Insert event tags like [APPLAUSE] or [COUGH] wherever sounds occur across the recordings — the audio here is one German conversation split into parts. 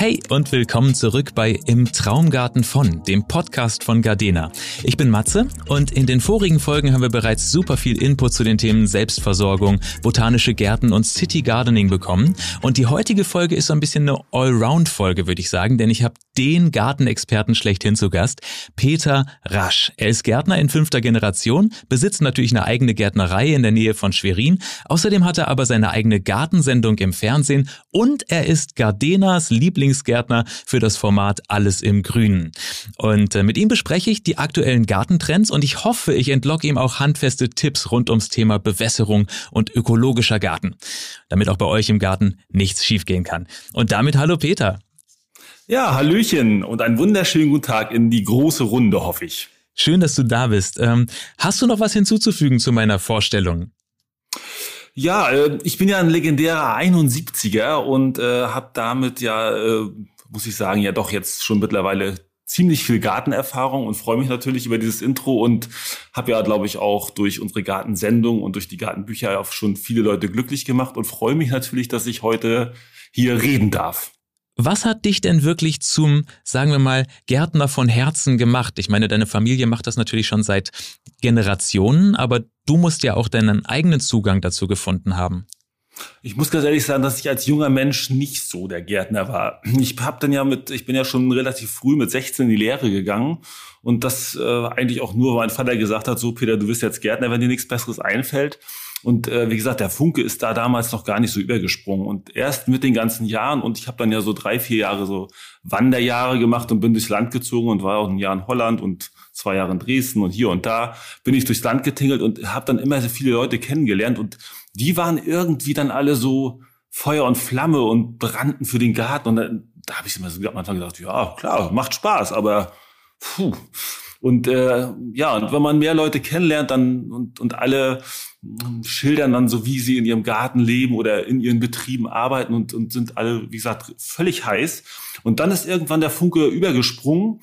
Hey und willkommen zurück bei Im Traumgarten von, dem Podcast von Gardena. Ich bin Matze und in den vorigen Folgen haben wir bereits super viel Input zu den Themen Selbstversorgung, botanische Gärten und City Gardening bekommen. Und die heutige Folge ist so ein bisschen eine Allround-Folge, würde ich sagen, denn ich habe den Gartenexperten schlechthin zu Gast, Peter Rasch. Er ist Gärtner in fünfter Generation, besitzt natürlich eine eigene Gärtnerei in der Nähe von Schwerin. Außerdem hat er aber seine eigene Gartensendung im Fernsehen und er ist Gardenas Lieblings Lieblingsgärtner für das Format Alles im Grünen. Und äh, mit ihm bespreche ich die aktuellen Gartentrends und ich hoffe, ich entlocke ihm auch handfeste Tipps rund ums Thema Bewässerung und ökologischer Garten, damit auch bei euch im Garten nichts schiefgehen kann. Und damit hallo Peter. Ja, Hallöchen und einen wunderschönen guten Tag in die große Runde, hoffe ich. Schön, dass du da bist. Ähm, hast du noch was hinzuzufügen zu meiner Vorstellung? Ja, äh, ich bin ja ein legendärer 71er und äh, habe damit ja, äh, muss ich sagen, ja doch jetzt schon mittlerweile ziemlich viel Gartenerfahrung und freue mich natürlich über dieses Intro und habe ja, glaube ich, auch durch unsere Gartensendung und durch die Gartenbücher auch schon viele Leute glücklich gemacht und freue mich natürlich, dass ich heute hier reden darf. Was hat dich denn wirklich zum, sagen wir mal, Gärtner von Herzen gemacht? Ich meine, deine Familie macht das natürlich schon seit Generationen, aber du musst ja auch deinen eigenen Zugang dazu gefunden haben. Ich muss ganz ehrlich sagen, dass ich als junger Mensch nicht so der Gärtner war. Ich habe dann ja mit, ich bin ja schon relativ früh mit 16 in die Lehre gegangen und das äh, eigentlich auch nur, weil mein Vater gesagt hat, so Peter, du bist jetzt Gärtner, wenn dir nichts Besseres einfällt. Und äh, wie gesagt, der Funke ist da damals noch gar nicht so übergesprungen. Und erst mit den ganzen Jahren, und ich habe dann ja so drei, vier Jahre so Wanderjahre gemacht und bin durchs Land gezogen und war auch ein Jahr in Holland und zwei Jahre in Dresden und hier und da bin ich durchs Land getingelt und habe dann immer so viele Leute kennengelernt. Und die waren irgendwie dann alle so Feuer und Flamme und brannten für den Garten. Und dann, da habe ich immer so am Anfang gedacht, ja, klar, macht Spaß, aber puh. Und äh, ja, und wenn man mehr Leute kennenlernt, dann und, und alle schildern dann so, wie sie in ihrem Garten leben oder in ihren Betrieben arbeiten und, und sind alle, wie gesagt, völlig heiß. Und dann ist irgendwann der Funke übergesprungen.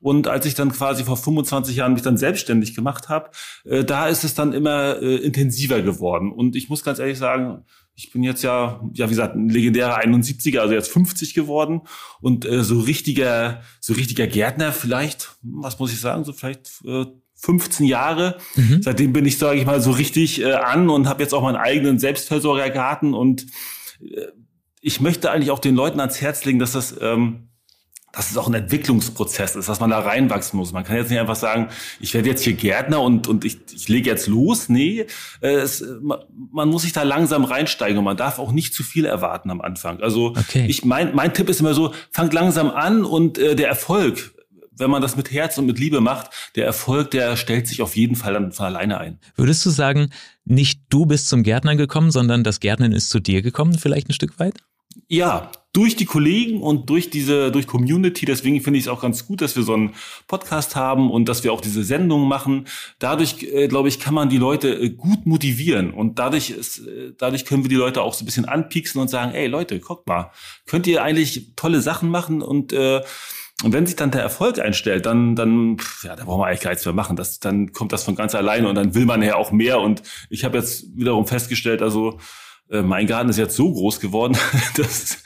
Und als ich dann quasi vor 25 Jahren mich dann selbstständig gemacht habe, äh, da ist es dann immer äh, intensiver geworden. Und ich muss ganz ehrlich sagen, ich bin jetzt ja, ja wie gesagt, ein legendärer 71er, also jetzt 50 geworden und äh, so richtiger, so richtiger Gärtner vielleicht, was muss ich sagen, so vielleicht äh, 15 Jahre. Mhm. Seitdem bin ich, sage ich mal, so richtig äh, an und habe jetzt auch meinen eigenen Selbstversorgergarten und äh, ich möchte eigentlich auch den Leuten ans Herz legen, dass das ähm, dass es auch ein Entwicklungsprozess ist, dass man da reinwachsen muss. Man kann jetzt nicht einfach sagen, ich werde jetzt hier Gärtner und, und ich, ich lege jetzt los. Nee, äh, es, man muss sich da langsam reinsteigen und man darf auch nicht zu viel erwarten am Anfang. Also okay. ich mein, mein Tipp ist immer so, fangt langsam an und äh, der Erfolg, wenn man das mit Herz und mit Liebe macht, der Erfolg, der stellt sich auf jeden Fall dann von alleine ein. Würdest du sagen, nicht du bist zum Gärtner gekommen, sondern das Gärtnern ist zu dir gekommen, vielleicht ein Stück weit? Ja, durch die Kollegen und durch diese, durch Community. Deswegen finde ich es auch ganz gut, dass wir so einen Podcast haben und dass wir auch diese Sendungen machen. Dadurch, äh, glaube ich, kann man die Leute äh, gut motivieren und dadurch ist, äh, dadurch können wir die Leute auch so ein bisschen anpieksen und sagen, ey Leute, guckt mal, könnt ihr eigentlich tolle Sachen machen und äh, und wenn sich dann der Erfolg einstellt, dann, dann, ja, da brauchen wir eigentlich gar nichts mehr machen. Das, dann kommt das von ganz alleine und dann will man ja auch mehr. Und ich habe jetzt wiederum festgestellt, also äh, mein Garten ist jetzt so groß geworden, [LAUGHS] das,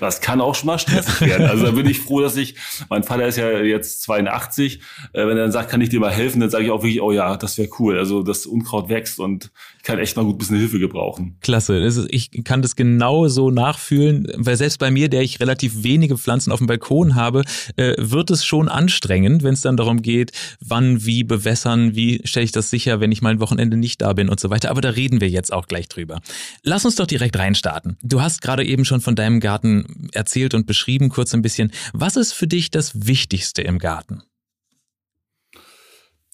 das kann auch schon mal stressig werden. Also da bin ich froh, dass ich, mein Vater ist ja jetzt 82, äh, wenn er dann sagt, kann ich dir mal helfen, dann sage ich auch wirklich, oh ja, das wäre cool. Also das Unkraut wächst und ich kann echt mal gut ein bisschen Hilfe gebrauchen. Klasse. Ich kann das genau so nachfühlen, weil selbst bei mir, der ich relativ wenige Pflanzen auf dem Balkon habe, äh, wird es schon anstrengend, wenn es dann darum geht, wann, wie bewässern, wie stelle ich das sicher, wenn ich mal ein Wochenende nicht da bin und so weiter. Aber da reden wir jetzt auch gleich drüber. Lass uns doch direkt reinstarten. Du hast gerade eben schon von deinem Garten erzählt und beschrieben, kurz ein bisschen. Was ist für dich das Wichtigste im Garten?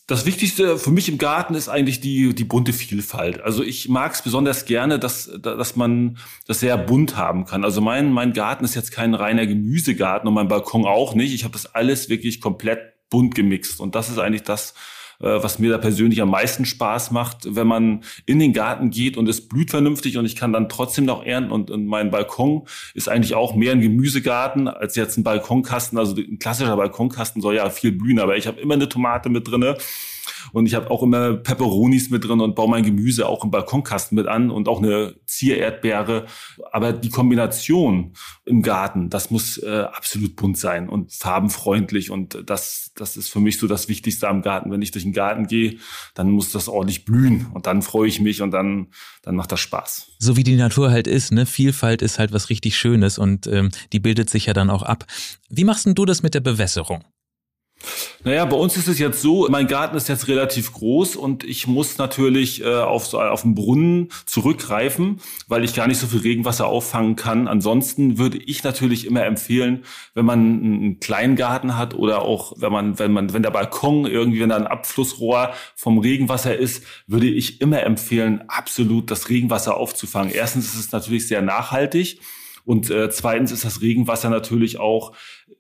Das Wichtigste für mich im Garten ist eigentlich die, die bunte Vielfalt. Also ich mag es besonders gerne, dass, dass man das sehr bunt haben kann. Also mein, mein Garten ist jetzt kein reiner Gemüsegarten und mein Balkon auch nicht. Ich habe das alles wirklich komplett bunt gemixt. Und das ist eigentlich das, was mir da persönlich am meisten Spaß macht, wenn man in den Garten geht und es blüht vernünftig und ich kann dann trotzdem noch ernten und, und mein Balkon ist eigentlich auch mehr ein Gemüsegarten als jetzt ein Balkonkasten. Also ein klassischer Balkonkasten soll ja viel blühen, aber ich habe immer eine Tomate mit drinne Und ich habe auch immer Peperonis mit drin und baue mein Gemüse auch im Balkonkasten mit an und auch eine Ziererdbeere. Aber die Kombination im Garten, das muss äh, absolut bunt sein und farbenfreundlich. Und das, das ist für mich so das Wichtigste am Garten. Wenn ich durch den Garten gehe, dann muss das ordentlich blühen. Und dann freue ich mich und dann, dann macht das Spaß. So wie die Natur halt ist, ne? Vielfalt ist halt was richtig Schönes und ähm, die bildet sich ja dann auch ab. Wie machst denn du das mit der Bewässerung? Naja, bei uns ist es jetzt so, mein Garten ist jetzt relativ groß und ich muss natürlich äh, auf, so, auf den Brunnen zurückgreifen, weil ich gar nicht so viel Regenwasser auffangen kann. Ansonsten würde ich natürlich immer empfehlen, wenn man einen kleinen Garten hat oder auch wenn man, wenn man, wenn der Balkon irgendwie, wenn da ein Abflussrohr vom Regenwasser ist, würde ich immer empfehlen, absolut das Regenwasser aufzufangen. Erstens ist es natürlich sehr nachhaltig. Und äh, zweitens ist das Regenwasser natürlich auch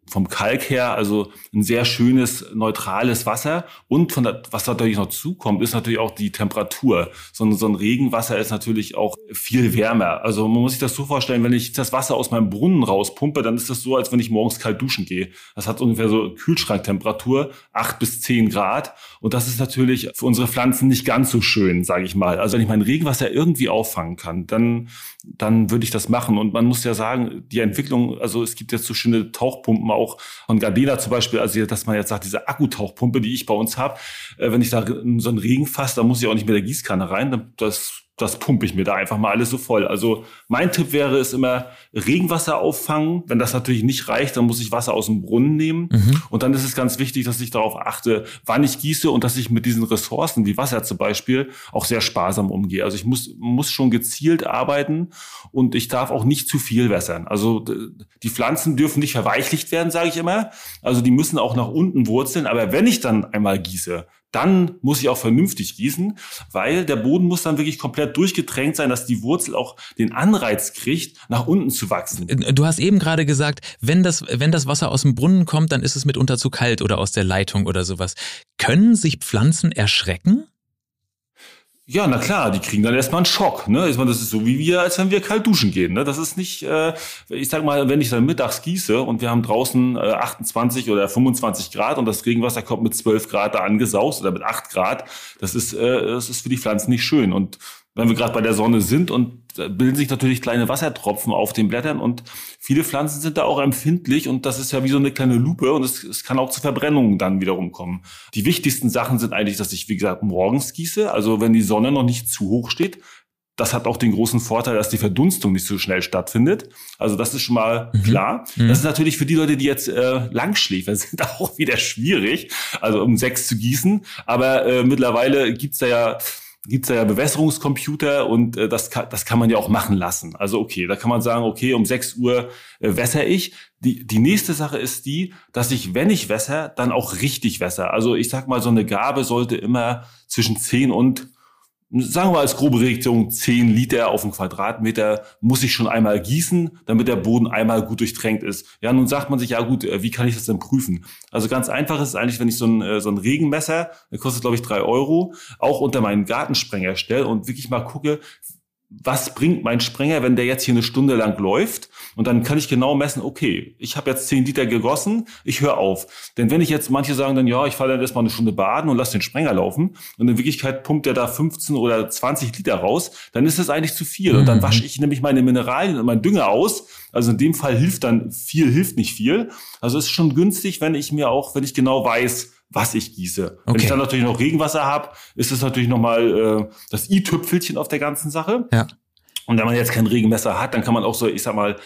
vom Kalk her, also ein sehr schönes, neutrales Wasser. Und von der, was natürlich noch zukommt, ist natürlich auch die Temperatur. So ein, so ein Regenwasser ist natürlich auch viel wärmer. Also man muss sich das so vorstellen, wenn ich das Wasser aus meinem Brunnen rauspumpe, dann ist das so, als wenn ich morgens kalt duschen gehe. Das hat ungefähr so Kühlschranktemperatur, acht bis zehn Grad. Und das ist natürlich für unsere Pflanzen nicht ganz so schön, sage ich mal. Also wenn ich mein Regenwasser irgendwie auffangen kann, dann, dann würde ich das machen. Und man muss ja sagen, die Entwicklung, also es gibt jetzt so schöne Tauchpumpen auch von Gardena zum Beispiel, also dass man jetzt sagt, diese Akkutauchpumpe, die ich bei uns habe, äh, wenn ich da so einen Regen fasse, dann muss ich auch nicht mit der Gießkanne rein. Das das pumpe ich mir da einfach mal alles so voll. Also mein Tipp wäre es immer Regenwasser auffangen. Wenn das natürlich nicht reicht, dann muss ich Wasser aus dem Brunnen nehmen. Mhm. Und dann ist es ganz wichtig, dass ich darauf achte, wann ich gieße und dass ich mit diesen Ressourcen wie Wasser zum Beispiel auch sehr sparsam umgehe. Also ich muss, muss schon gezielt arbeiten und ich darf auch nicht zu viel wässern. Also die Pflanzen dürfen nicht verweichlicht werden, sage ich immer. Also die müssen auch nach unten wurzeln. Aber wenn ich dann einmal gieße, dann muss ich auch vernünftig gießen, weil der Boden muss dann wirklich komplett durchgetränkt sein, dass die Wurzel auch den Anreiz kriegt, nach unten zu wachsen. Äh, du hast eben gerade gesagt, wenn das, wenn das Wasser aus dem Brunnen kommt, dann ist es mitunter zu kalt oder aus der Leitung oder sowas. Können sich Pflanzen erschrecken? Ja, na klar, die kriegen dann erstmal einen Schock. Ne? Ich meine, das ist so wie wir, als wenn wir kalt duschen gehen. Ne? Das ist nicht, äh, ich sag mal, wenn ich dann mittags gieße und wir haben draußen äh, 28 oder 25 Grad und das Regenwasser kommt mit 12 Grad da angesaust oder mit 8 Grad, das ist, äh, das ist für die Pflanzen nicht schön. Und wenn wir gerade bei der Sonne sind und bilden sich natürlich kleine Wassertropfen auf den Blättern und viele Pflanzen sind da auch empfindlich und das ist ja wie so eine kleine Lupe und es, es kann auch zu Verbrennungen dann wiederum kommen. Die wichtigsten Sachen sind eigentlich, dass ich, wie gesagt, morgens gieße, also wenn die Sonne noch nicht zu hoch steht. Das hat auch den großen Vorteil, dass die Verdunstung nicht so schnell stattfindet. Also das ist schon mal mhm. klar. Mhm. Das ist natürlich für die Leute, die jetzt äh, Langschläfer [LAUGHS] sind, auch wieder schwierig, also um sechs zu gießen. Aber äh, mittlerweile gibt's da ja gibt's ja Bewässerungscomputer und äh, das, kann, das kann man ja auch machen lassen. Also okay, da kann man sagen, okay, um 6 Uhr äh, wässer ich. Die, die nächste Sache ist die, dass ich, wenn ich wässer, dann auch richtig wässer. Also ich sag mal, so eine Gabe sollte immer zwischen 10 und sagen wir als grobe Richtung 10 Liter auf einen Quadratmeter muss ich schon einmal gießen, damit der Boden einmal gut durchtränkt ist. Ja, nun sagt man sich, ja gut, äh, wie kann ich das denn prüfen? Also ganz einfach ist es eigentlich, wenn ich so ein, äh, so ein Regenmesser, der kostet glaube ich drei Euro, auch unter meinen Gartensprenger stelle und wirklich mal gucke, was bringt mein Sprenger, wenn der jetzt hier eine Stunde lang läuft? Und dann kann ich genau messen, okay, ich habe jetzt 10 Liter gegossen, ich höre auf. Denn wenn ich jetzt, manche sagen dann, ja, ich fahre dann erstmal eine Stunde baden und lasse den Sprenger laufen und in Wirklichkeit pumpt der da 15 oder 20 Liter raus, dann ist das eigentlich zu viel. Und dann mhm. wasche ich nämlich meine Mineralien und meinen Dünger aus. Also in dem Fall hilft dann viel, hilft nicht viel. Also es ist schon günstig, wenn ich mir auch, wenn ich genau weiß, was ich gieße. Okay. Wenn ich dann natürlich noch Regenwasser habe, ist es natürlich nochmal äh, das i-Tüpfelchen auf der ganzen Sache. Ja. Und wenn man jetzt kein Regenmesser hat, dann kann man auch so, ich sag mal,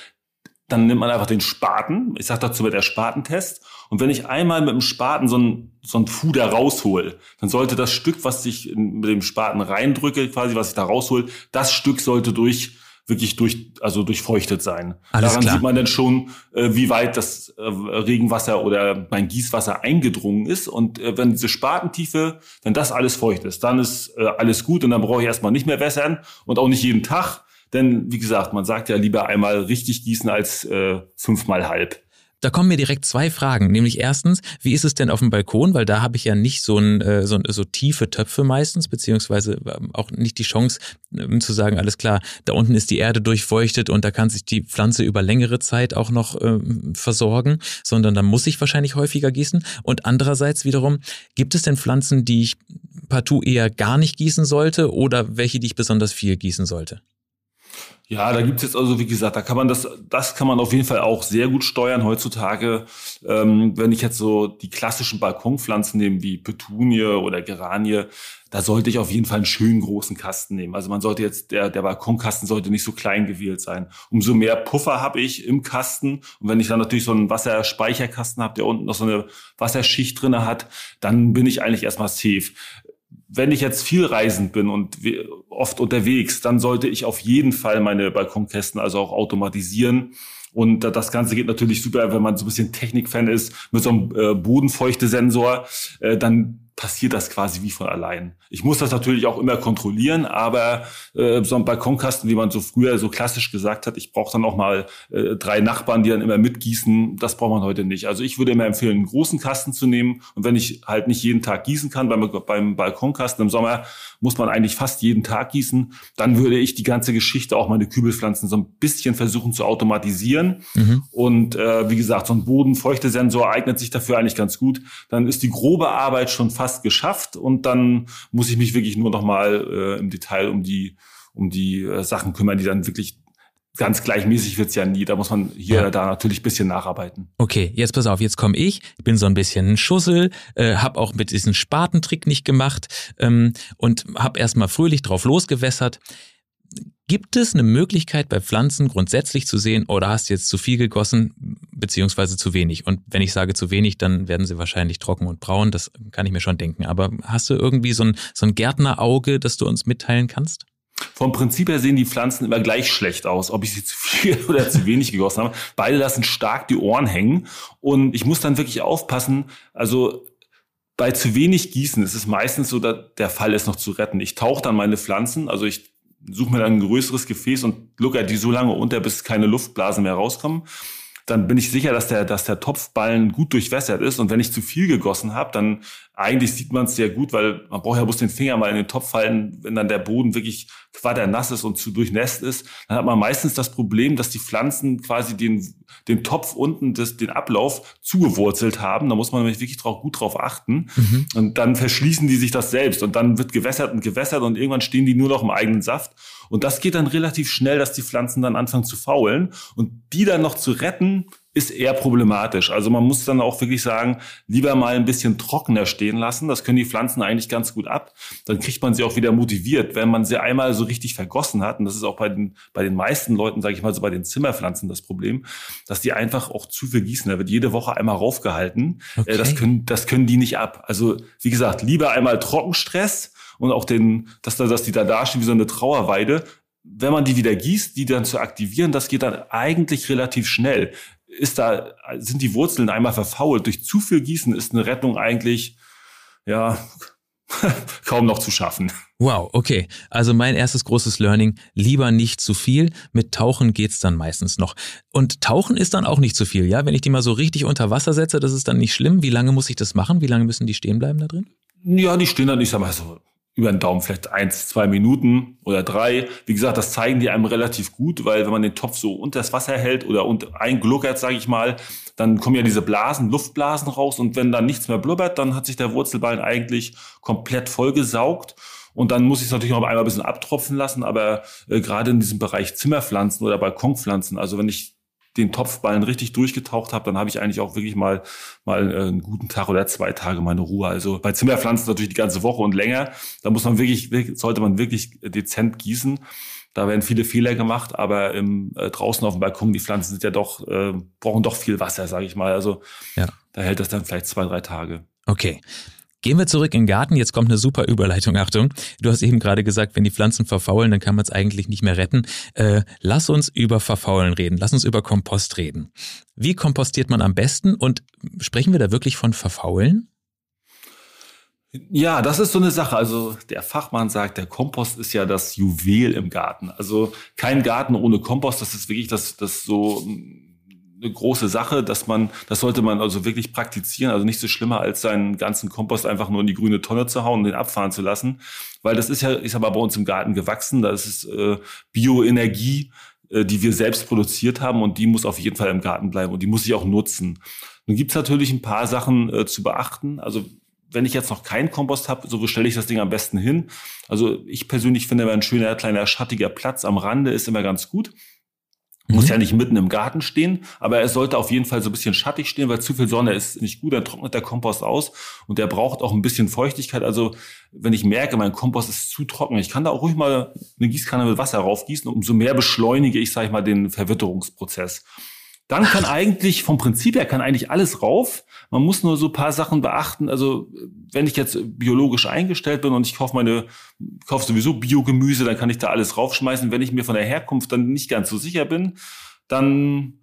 dann nimmt man einfach den Spaten. Ich sage dazu mit der Spatentest. Und wenn ich einmal mit dem Spaten so ein, so ein Fuder raushol, dann sollte das Stück, was ich mit dem Spaten reindrücke, quasi, was ich da raushol, das Stück sollte durch wirklich durch, also durchfeuchtet sein. Alles Daran klar. sieht man dann schon, äh, wie weit das äh, Regenwasser oder mein Gießwasser eingedrungen ist. Und äh, wenn diese Spatentiefe, wenn das alles feucht ist, dann ist äh, alles gut und dann brauche ich erstmal nicht mehr wässern und auch nicht jeden Tag. Denn wie gesagt, man sagt ja lieber einmal richtig gießen als äh, fünfmal halb. Da kommen mir direkt zwei Fragen. Nämlich erstens, wie ist es denn auf dem Balkon? Weil da habe ich ja nicht so, ein, äh, so, so tiefe Töpfe meistens, beziehungsweise ähm, auch nicht die Chance ähm, zu sagen, alles klar, da unten ist die Erde durchfeuchtet und da kann sich die Pflanze über längere Zeit auch noch ähm, versorgen, sondern da muss ich wahrscheinlich häufiger gießen. Und andererseits wiederum, gibt es denn Pflanzen, die ich partout eher gar nicht gießen sollte oder welche, die ich besonders viel gießen sollte? Ja, da gibt's jetzt also, wie gesagt, da kann man das, das kann man auf jeden Fall auch sehr gut steuern heutzutage. Ähm, wenn ich jetzt so die klassischen Balkonpflanzen nehme, wie Petunie oder Geranie, da sollte ich auf jeden Fall einen schönen großen Kasten nehmen. Also man sollte jetzt, der, der Balkonkasten sollte nicht so klein gewählt sein. Umso mehr Puffer habe ich im Kasten. Und wenn ich dann natürlich so einen Wasserspeicherkasten habe, der unten noch so eine Wasserschicht drinne hat, dann bin ich eigentlich erstmal safe wenn ich jetzt viel reisend bin und oft unterwegs, dann sollte ich auf jeden Fall meine Balkonkästen also auch automatisieren. Und das Ganze geht natürlich super, wenn man so ein bisschen Technikfan ist, mit so einem äh, Bodenfeuchte-Sensor. Äh, dann passiert das quasi wie von allein. Ich muss das natürlich auch immer kontrollieren, aber äh, so ein Balkonkasten, wie man so früher so klassisch gesagt hat, ich brauche dann auch mal äh, drei Nachbarn, die dann immer mitgießen, das braucht man heute nicht. Also ich würde immer empfehlen, einen großen Kasten zu nehmen und wenn ich halt nicht jeden Tag gießen kann, beim, beim Balkonkasten im Sommer muss man eigentlich fast jeden Tag gießen, dann würde ich die ganze Geschichte, auch meine Kübelpflanzen so ein bisschen versuchen zu automatisieren mhm. und äh, wie gesagt, so ein Bodenfeuchtesensor eignet sich dafür eigentlich ganz gut. Dann ist die grobe Arbeit schon fast geschafft und dann muss ich mich wirklich nur noch mal äh, im Detail um die um die äh, Sachen kümmern, die dann wirklich ganz gleichmäßig wird's ja nie. Da muss man hier ja. da natürlich bisschen nacharbeiten. Okay, jetzt pass auf, jetzt komme ich, bin so ein bisschen ein Schussel, äh, habe auch mit diesem Spatentrick nicht gemacht ähm, und habe erstmal fröhlich drauf losgewässert. Gibt es eine Möglichkeit bei Pflanzen grundsätzlich zu sehen, oder hast du jetzt zu viel gegossen, beziehungsweise zu wenig? Und wenn ich sage zu wenig, dann werden sie wahrscheinlich trocken und braun, das kann ich mir schon denken. Aber hast du irgendwie so ein, so ein Gärtnerauge, das du uns mitteilen kannst? Vom Prinzip her sehen die Pflanzen immer gleich schlecht aus, ob ich sie zu viel [LAUGHS] oder zu wenig gegossen habe. Beide lassen stark die Ohren hängen und ich muss dann wirklich aufpassen. Also bei zu wenig Gießen ist es meistens so, dass der Fall ist noch zu retten. Ich tauche dann meine Pflanzen, also ich suche mir dann ein größeres Gefäß und locker die so lange unter, bis keine Luftblasen mehr rauskommen dann bin ich sicher, dass der, dass der Topfballen gut durchwässert ist. Und wenn ich zu viel gegossen habe, dann eigentlich sieht man es sehr gut, weil man braucht ja bloß den Finger mal in den Topf fallen, wenn dann der Boden wirklich quadernass ist und zu durchnässt ist, dann hat man meistens das Problem, dass die Pflanzen quasi den, den Topf unten, des, den Ablauf zugewurzelt haben. Da muss man nämlich wirklich drauf, gut drauf achten. Mhm. Und dann verschließen die sich das selbst und dann wird gewässert und gewässert und irgendwann stehen die nur noch im eigenen Saft. Und das geht dann relativ schnell, dass die Pflanzen dann anfangen zu faulen. Und die dann noch zu retten, ist eher problematisch. Also man muss dann auch wirklich sagen, lieber mal ein bisschen trockener stehen lassen. Das können die Pflanzen eigentlich ganz gut ab. Dann kriegt man sie auch wieder motiviert, wenn man sie einmal so richtig vergossen hat. Und das ist auch bei den, bei den meisten Leuten, sage ich mal so bei den Zimmerpflanzen das Problem, dass die einfach auch zu viel gießen. Da wird jede Woche einmal raufgehalten. Äh, okay. Das können, das können die nicht ab. Also wie gesagt, lieber einmal Trockenstress und auch den, dass, da, dass die da dastehen wie so eine Trauerweide, wenn man die wieder gießt, die dann zu aktivieren, das geht dann eigentlich relativ schnell ist da, sind die Wurzeln einmal verfault. Durch zu viel Gießen ist eine Rettung eigentlich, ja, [LAUGHS] kaum noch zu schaffen. Wow, okay. Also mein erstes großes Learning, lieber nicht zu viel. Mit Tauchen geht's dann meistens noch. Und Tauchen ist dann auch nicht zu viel, ja? Wenn ich die mal so richtig unter Wasser setze, das ist dann nicht schlimm. Wie lange muss ich das machen? Wie lange müssen die stehen bleiben da drin? Ja, die stehen dann, ich sag mal so über den Daumen vielleicht eins, zwei Minuten oder drei. Wie gesagt, das zeigen die einem relativ gut, weil wenn man den Topf so unter das Wasser hält oder eingluckert, sage ich mal, dann kommen ja diese Blasen, Luftblasen raus und wenn dann nichts mehr blubbert, dann hat sich der Wurzelballen eigentlich komplett vollgesaugt. Und dann muss ich es natürlich noch einmal ein bisschen abtropfen lassen, aber äh, gerade in diesem Bereich Zimmerpflanzen oder Balkonpflanzen, also wenn ich den Topfballen richtig durchgetaucht habe, dann habe ich eigentlich auch wirklich mal mal äh, einen guten Tag oder zwei Tage meine Ruhe. Also bei Zimmerpflanzen natürlich die ganze Woche und länger. Da muss man wirklich, sollte man wirklich dezent gießen. Da werden viele Fehler gemacht, aber im, äh, draußen auf dem Balkon, die Pflanzen sind ja doch, äh, brauchen doch viel Wasser, sage ich mal. Also ja. da hält das dann vielleicht zwei, drei Tage. Okay. Gehen wir zurück in den Garten. Jetzt kommt eine super Überleitung. Achtung. Du hast eben gerade gesagt, wenn die Pflanzen verfaulen, dann kann man es eigentlich nicht mehr retten. Äh, lass uns über Verfaulen reden. Lass uns über Kompost reden. Wie kompostiert man am besten? Und sprechen wir da wirklich von Verfaulen? Ja, das ist so eine Sache. Also der Fachmann sagt, der Kompost ist ja das Juwel im Garten. Also kein Garten ohne Kompost. Das ist wirklich das, das so eine große Sache, dass man, das sollte man also wirklich praktizieren. Also nicht so schlimmer, als seinen ganzen Kompost einfach nur in die grüne Tonne zu hauen und den abfahren zu lassen. Weil das ist ja, ist aber bei uns im Garten gewachsen. Das ist äh, Bioenergie, äh, die wir selbst produziert haben und die muss auf jeden Fall im Garten bleiben und die muss ich auch nutzen. Nun gibt's natürlich ein paar Sachen äh, zu beachten. Also wenn ich jetzt noch keinen Kompost habe, so stelle ich das Ding am besten hin? Also ich persönlich finde, ein schöner kleiner schattiger Platz am Rande ist immer ganz gut. Muss mhm. ja nicht mitten im Garten stehen, aber er sollte auf jeden Fall so ein bisschen schattig stehen, weil zu viel Sonne ist nicht gut, dann trocknet der Kompost aus und der braucht auch ein bisschen Feuchtigkeit. Also wenn ich merke, mein Kompost ist zu trocken, ich kann da auch ruhig mal eine Gießkanne mit Wasser raufgießen, umso mehr beschleunige ich, sage ich mal, den Verwitterungsprozess. Dann kann eigentlich, vom Prinzip her, kann eigentlich alles rauf. Man muss nur so paar Sachen beachten. Also, wenn ich jetzt biologisch eingestellt bin und ich kaufe meine, kaufe sowieso Biogemüse, dann kann ich da alles raufschmeißen. Wenn ich mir von der Herkunft dann nicht ganz so sicher bin, dann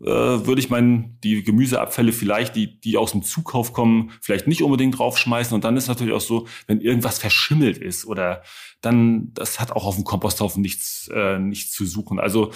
äh, würde ich meinen, die Gemüseabfälle vielleicht, die, die aus dem Zukauf kommen, vielleicht nicht unbedingt draufschmeißen. Und dann ist natürlich auch so, wenn irgendwas verschimmelt ist oder dann, das hat auch auf dem Komposthaufen nichts, äh, nichts zu suchen. Also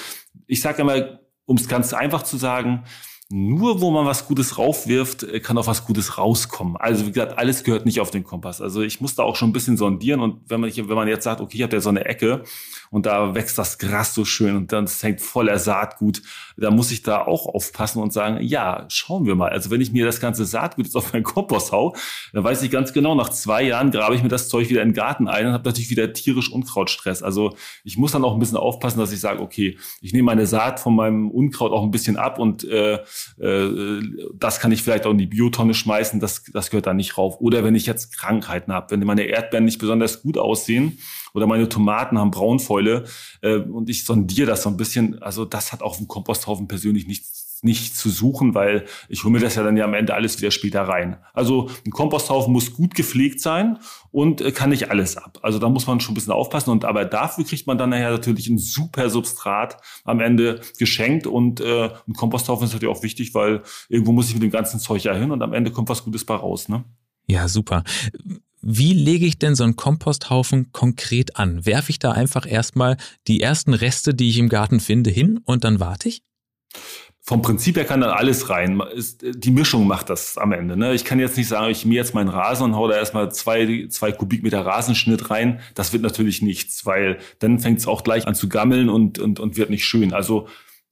ich sage immer, um es ganz einfach zu sagen, nur wo man was Gutes raufwirft, äh, kann auch was Gutes rauskommen. Also wie gesagt, alles gehört nicht auf den Kompass. Also ich muss da auch schon ein bisschen sondieren und wenn man, wenn man jetzt sagt, okay, ich habe ja so eine Ecke und da wächst das Gras so schön und dann hängt voller Saatgut, da muss ich da auch aufpassen und sagen, ja, schauen wir mal. Also wenn ich mir das ganze Saatgut jetzt auf meinen Kompost hau, dann weiß ich ganz genau, nach zwei Jahren grabe ich mir das Zeug wieder in den Garten ein und habe natürlich wieder tierisch Unkrautstress. Also ich muss dann auch ein bisschen aufpassen, dass ich sage, okay, ich nehme meine Saat von meinem Unkraut auch ein bisschen ab und äh, äh, das kann ich vielleicht auch in die Biotonne schmeißen, das, das gehört da nicht rauf. Oder wenn ich jetzt Krankheiten habe, wenn meine Erdbeeren nicht besonders gut aussehen oder meine Tomaten haben Braunfäule äh, und ich sondiere das so ein bisschen, also das hat auf dem Komposthaufen persönlich nichts nicht zu suchen, weil ich hole mir das ja dann ja am Ende alles wieder später rein. Also ein Komposthaufen muss gut gepflegt sein und äh, kann nicht alles ab. Also da muss man schon ein bisschen aufpassen und aber dafür kriegt man dann nachher natürlich ein super Substrat am Ende geschenkt und äh, ein Komposthaufen ist natürlich auch wichtig, weil irgendwo muss ich mit dem ganzen Zeug ja hin und am Ende kommt was Gutes bei raus, ne? Ja, super. Wie lege ich denn so einen Komposthaufen konkret an? Werfe ich da einfach erstmal die ersten Reste, die ich im Garten finde, hin und dann warte ich? Vom Prinzip her kann dann alles rein. Die Mischung macht das am Ende. Ne? Ich kann jetzt nicht sagen, ich mir jetzt meinen Rasen und hau da erstmal zwei, zwei Kubikmeter Rasenschnitt rein. Das wird natürlich nichts, weil dann fängt es auch gleich an zu gammeln und, und, und wird nicht schön. Also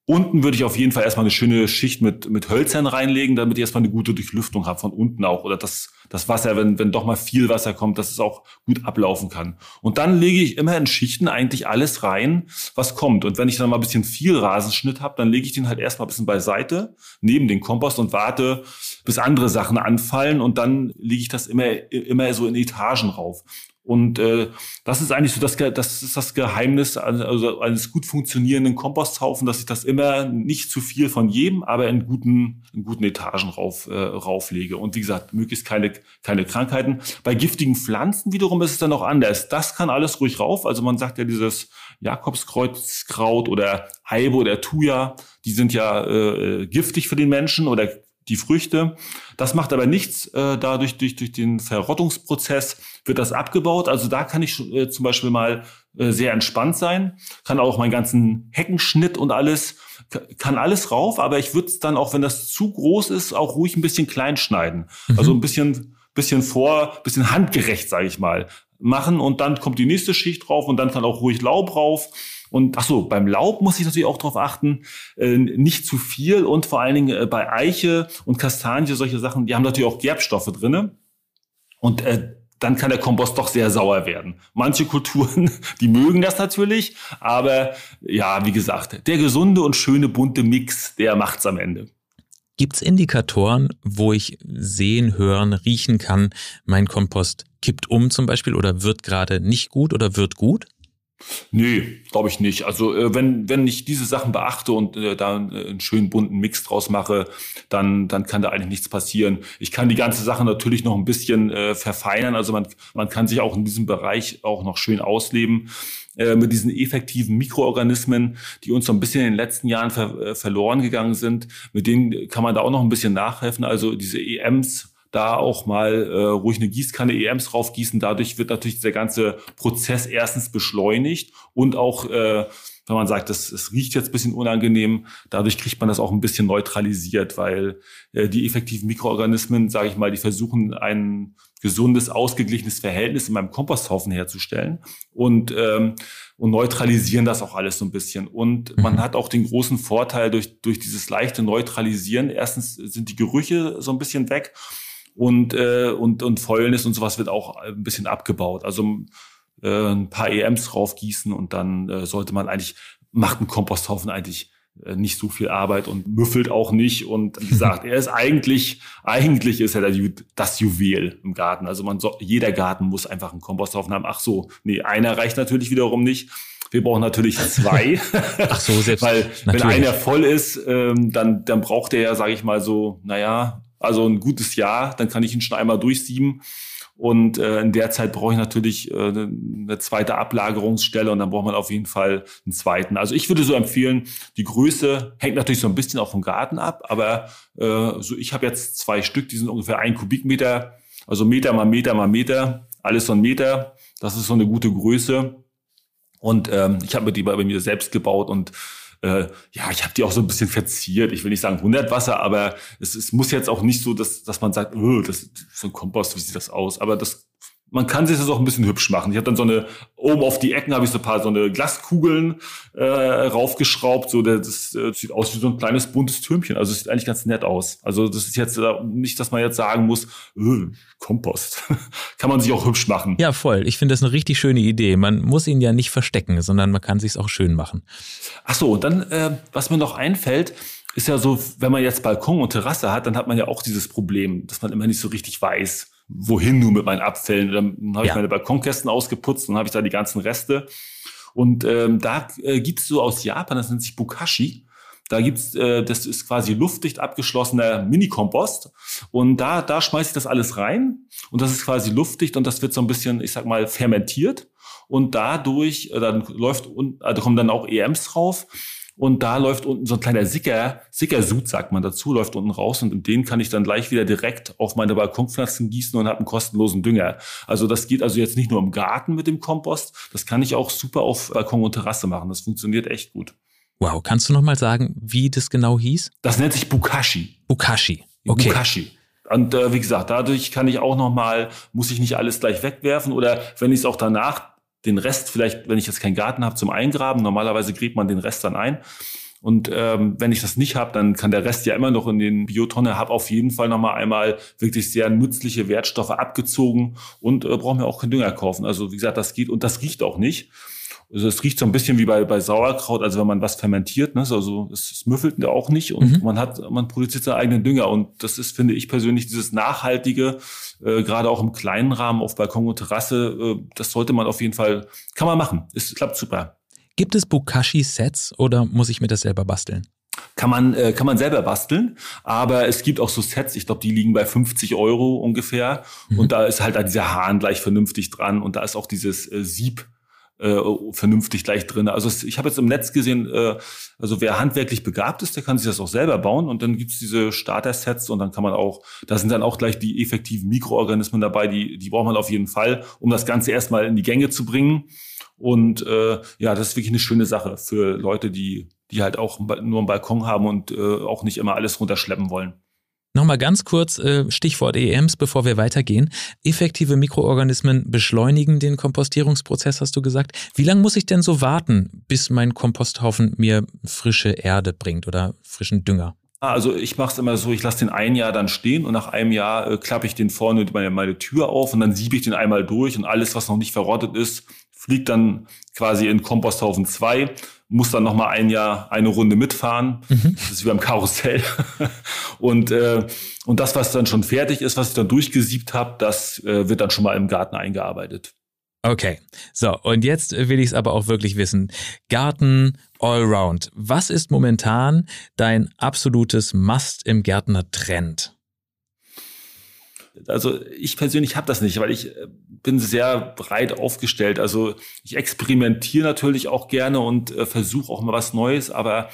Unten würde ich auf jeden Fall erstmal eine schöne Schicht mit, mit Hölzern reinlegen, damit ich erstmal eine gute Durchlüftung habe von unten auch. Oder das, das Wasser, wenn, wenn doch mal viel Wasser kommt, dass es auch gut ablaufen kann. Und dann lege ich immer in Schichten eigentlich alles rein, was kommt. Und wenn ich dann mal ein bisschen viel Rasenschnitt habe, dann lege ich den halt erstmal ein bisschen beiseite, neben den Kompost und warte, bis andere Sachen anfallen. Und dann lege ich das immer, immer so in Etagen rauf. Und äh, das ist eigentlich so das, das ist das Geheimnis also eines gut funktionierenden Komposthaufen, dass ich das immer nicht zu viel von jedem, aber in guten, in guten Etagen rauf, äh, rauflege. Und wie gesagt, möglichst keine, keine Krankheiten. Bei giftigen Pflanzen wiederum ist es dann noch anders. Das kann alles ruhig rauf. Also man sagt ja dieses Jakobskreuzkraut oder Eibe oder Thuja, die sind ja äh, giftig für den Menschen oder die Früchte. Das macht aber nichts. Äh, dadurch durch, durch den Verrottungsprozess wird das abgebaut. Also da kann ich äh, zum Beispiel mal äh, sehr entspannt sein. Kann auch meinen ganzen Heckenschnitt und alles, kann alles rauf. Aber ich würde es dann auch, wenn das zu groß ist, auch ruhig ein bisschen klein schneiden. Mhm. Also ein bisschen, bisschen vor, bisschen handgerecht, sage ich mal, machen. Und dann kommt die nächste Schicht drauf und dann kann auch ruhig Laub rauf. Und ach so, beim Laub muss ich natürlich auch darauf achten, äh, nicht zu viel und vor allen Dingen äh, bei Eiche und Kastanie, solche Sachen, die haben natürlich auch Gerbstoffe drinne. Und äh, dann kann der Kompost doch sehr sauer werden. Manche Kulturen, [LAUGHS] die mögen das natürlich, aber ja, wie gesagt, der gesunde und schöne bunte Mix, der macht's am Ende. Gibt's Indikatoren, wo ich sehen, hören, riechen kann, mein Kompost kippt um zum Beispiel oder wird gerade nicht gut oder wird gut? Nee, glaube ich nicht. Also äh, wenn, wenn ich diese Sachen beachte und äh, da äh, einen schönen bunten Mix draus mache, dann, dann kann da eigentlich nichts passieren. Ich kann die ganze Sache natürlich noch ein bisschen äh, verfeinern. Also man, man kann sich auch in diesem Bereich auch noch schön ausleben äh, mit diesen effektiven Mikroorganismen, die uns so ein bisschen in den letzten Jahren ver äh, verloren gegangen sind. Mit denen kann man da auch noch ein bisschen nachhelfen. Also diese EMs, da auch mal äh, ruhig eine Gießkanne EMs draufgießen. Dadurch wird natürlich der ganze Prozess erstens beschleunigt und auch, äh, wenn man sagt, es, es riecht jetzt ein bisschen unangenehm, dadurch kriegt man das auch ein bisschen neutralisiert, weil äh, die effektiven Mikroorganismen, sage ich mal, die versuchen ein gesundes, ausgeglichenes Verhältnis in meinem Komposthaufen herzustellen und ähm, und neutralisieren das auch alles so ein bisschen. Und man mhm. hat auch den großen Vorteil durch, durch dieses leichte Neutralisieren. Erstens sind die Gerüche so ein bisschen weg und, äh, und, und Fäulnis und sowas wird auch ein bisschen abgebaut. Also äh, ein paar EMs draufgießen und dann äh, sollte man eigentlich, macht ein Komposthaufen eigentlich äh, nicht so viel Arbeit und müffelt auch nicht. Und wie gesagt, [LAUGHS] er ist eigentlich, eigentlich ist er das Juwel im Garten. Also man so, jeder Garten muss einfach einen Komposthaufen haben. Ach so, nee, einer reicht natürlich wiederum nicht. Wir brauchen natürlich zwei. [LAUGHS] Ach so, selbst. [LAUGHS] Weil natürlich. wenn einer voll ist, ähm, dann, dann braucht er ja, sage ich mal so, naja, also ein gutes Jahr, dann kann ich ihn schon einmal durchsieben. Und äh, in der Zeit brauche ich natürlich äh, eine zweite Ablagerungsstelle und dann braucht man auf jeden Fall einen zweiten. Also ich würde so empfehlen, die Größe hängt natürlich so ein bisschen auch vom Garten ab, aber äh, so ich habe jetzt zwei Stück, die sind ungefähr ein Kubikmeter, also Meter mal Meter mal Meter, alles so ein Meter. Das ist so eine gute Größe. Und ähm, ich habe mir die bei mir selbst gebaut und äh, ja, ich habe die auch so ein bisschen verziert. Ich will nicht sagen 100 Wasser, aber es, es muss jetzt auch nicht so, dass, dass man sagt, oh, das ist so ein Kompost, wie sieht das aus? Aber das man kann sich das auch ein bisschen hübsch machen. Ich habe dann so eine, oben auf die Ecken habe ich so ein paar so eine Glaskugeln äh, raufgeschraubt. So, das, das sieht aus wie so ein kleines buntes Türmchen. Also es sieht eigentlich ganz nett aus. Also das ist jetzt äh, nicht, dass man jetzt sagen muss, äh, Kompost. [LAUGHS] kann man sich auch hübsch machen. Ja, voll. Ich finde das eine richtig schöne Idee. Man muss ihn ja nicht verstecken, sondern man kann sich auch schön machen. Ach so, und dann, äh, was mir noch einfällt, ist ja so, wenn man jetzt Balkon und Terrasse hat, dann hat man ja auch dieses Problem, dass man immer nicht so richtig weiß, wohin nur mit meinen Abfällen. Dann habe ja. ich meine Balkonkästen ausgeputzt und habe ich da die ganzen Reste. Und ähm, da äh, gibt es so aus Japan, das nennt sich Bukashi. Da gibt's, äh, das ist quasi luftdicht abgeschlossener Mini-Kompost. Und da, da schmeiße ich das alles rein. Und das ist quasi luftdicht und das wird so ein bisschen, ich sag mal, fermentiert. Und dadurch, äh, dann läuft, und, da kommen dann auch EMs drauf. Und da läuft unten so ein kleiner Sicker, Sickersud, sagt man dazu, läuft unten raus und den kann ich dann gleich wieder direkt auf meine Balkonpflanzen gießen und habe einen kostenlosen Dünger. Also das geht also jetzt nicht nur im Garten mit dem Kompost, das kann ich auch super auf Balkon und Terrasse machen. Das funktioniert echt gut. Wow, kannst du noch mal sagen, wie das genau hieß? Das nennt sich Bukashi. Bukashi. Okay. Bukashi. Und äh, wie gesagt, dadurch kann ich auch noch mal, muss ich nicht alles gleich wegwerfen oder wenn ich es auch danach den Rest vielleicht, wenn ich jetzt keinen Garten habe, zum Eingraben. Normalerweise gräbt man den Rest dann ein. Und ähm, wenn ich das nicht habe, dann kann der Rest ja immer noch in den Biotonne. Hab auf jeden Fall nochmal einmal wirklich sehr nützliche Wertstoffe abgezogen und äh, brauchen wir auch keinen Dünger kaufen. Also wie gesagt, das geht und das riecht auch nicht. Also es riecht so ein bisschen wie bei, bei Sauerkraut, also wenn man was fermentiert, ne? also es, es müffelt auch nicht und mhm. man hat, man produziert seinen eigenen Dünger und das ist, finde ich persönlich, dieses nachhaltige, äh, gerade auch im kleinen Rahmen auf Balkon und Terrasse, äh, das sollte man auf jeden Fall, kann man machen. Es klappt super. Gibt es Bokashi-Sets oder muss ich mir das selber basteln? Kann man, äh, kann man selber basteln, aber es gibt auch so Sets, ich glaube, die liegen bei 50 Euro ungefähr. Mhm. Und da ist halt dieser Hahn gleich vernünftig dran und da ist auch dieses äh, Sieb äh, vernünftig gleich drin. Also ich habe jetzt im Netz gesehen, äh, also wer handwerklich begabt ist, der kann sich das auch selber bauen und dann gibt's diese Starter-Sets und dann kann man auch, da sind dann auch gleich die effektiven Mikroorganismen dabei, die, die braucht man auf jeden Fall, um das Ganze erstmal in die Gänge zu bringen. Und äh, ja, das ist wirklich eine schöne Sache für Leute, die, die halt auch nur einen Balkon haben und äh, auch nicht immer alles runterschleppen wollen. Nochmal ganz kurz äh, Stichwort EMs, bevor wir weitergehen. Effektive Mikroorganismen beschleunigen den Kompostierungsprozess, hast du gesagt. Wie lange muss ich denn so warten, bis mein Komposthaufen mir frische Erde bringt oder frischen Dünger? Ah, also ich mache es immer so, ich lasse den ein Jahr dann stehen und nach einem Jahr äh, klappe ich den vorne meine, meine Tür auf und dann siebe ich den einmal durch und alles, was noch nicht verrottet ist, fliegt dann quasi in Komposthaufen 2 muss dann noch mal ein Jahr eine Runde mitfahren. Mhm. Das ist wie beim Karussell. [LAUGHS] und, äh, und das, was dann schon fertig ist, was ich dann durchgesiebt habe, das äh, wird dann schon mal im Garten eingearbeitet. Okay, so und jetzt will ich es aber auch wirklich wissen. Garten Allround. Was ist momentan dein absolutes Must im Gärtner-Trend? also ich persönlich habe das nicht, weil ich äh, bin sehr breit aufgestellt. Also ich experimentiere natürlich auch gerne und äh, versuche auch mal was Neues, aber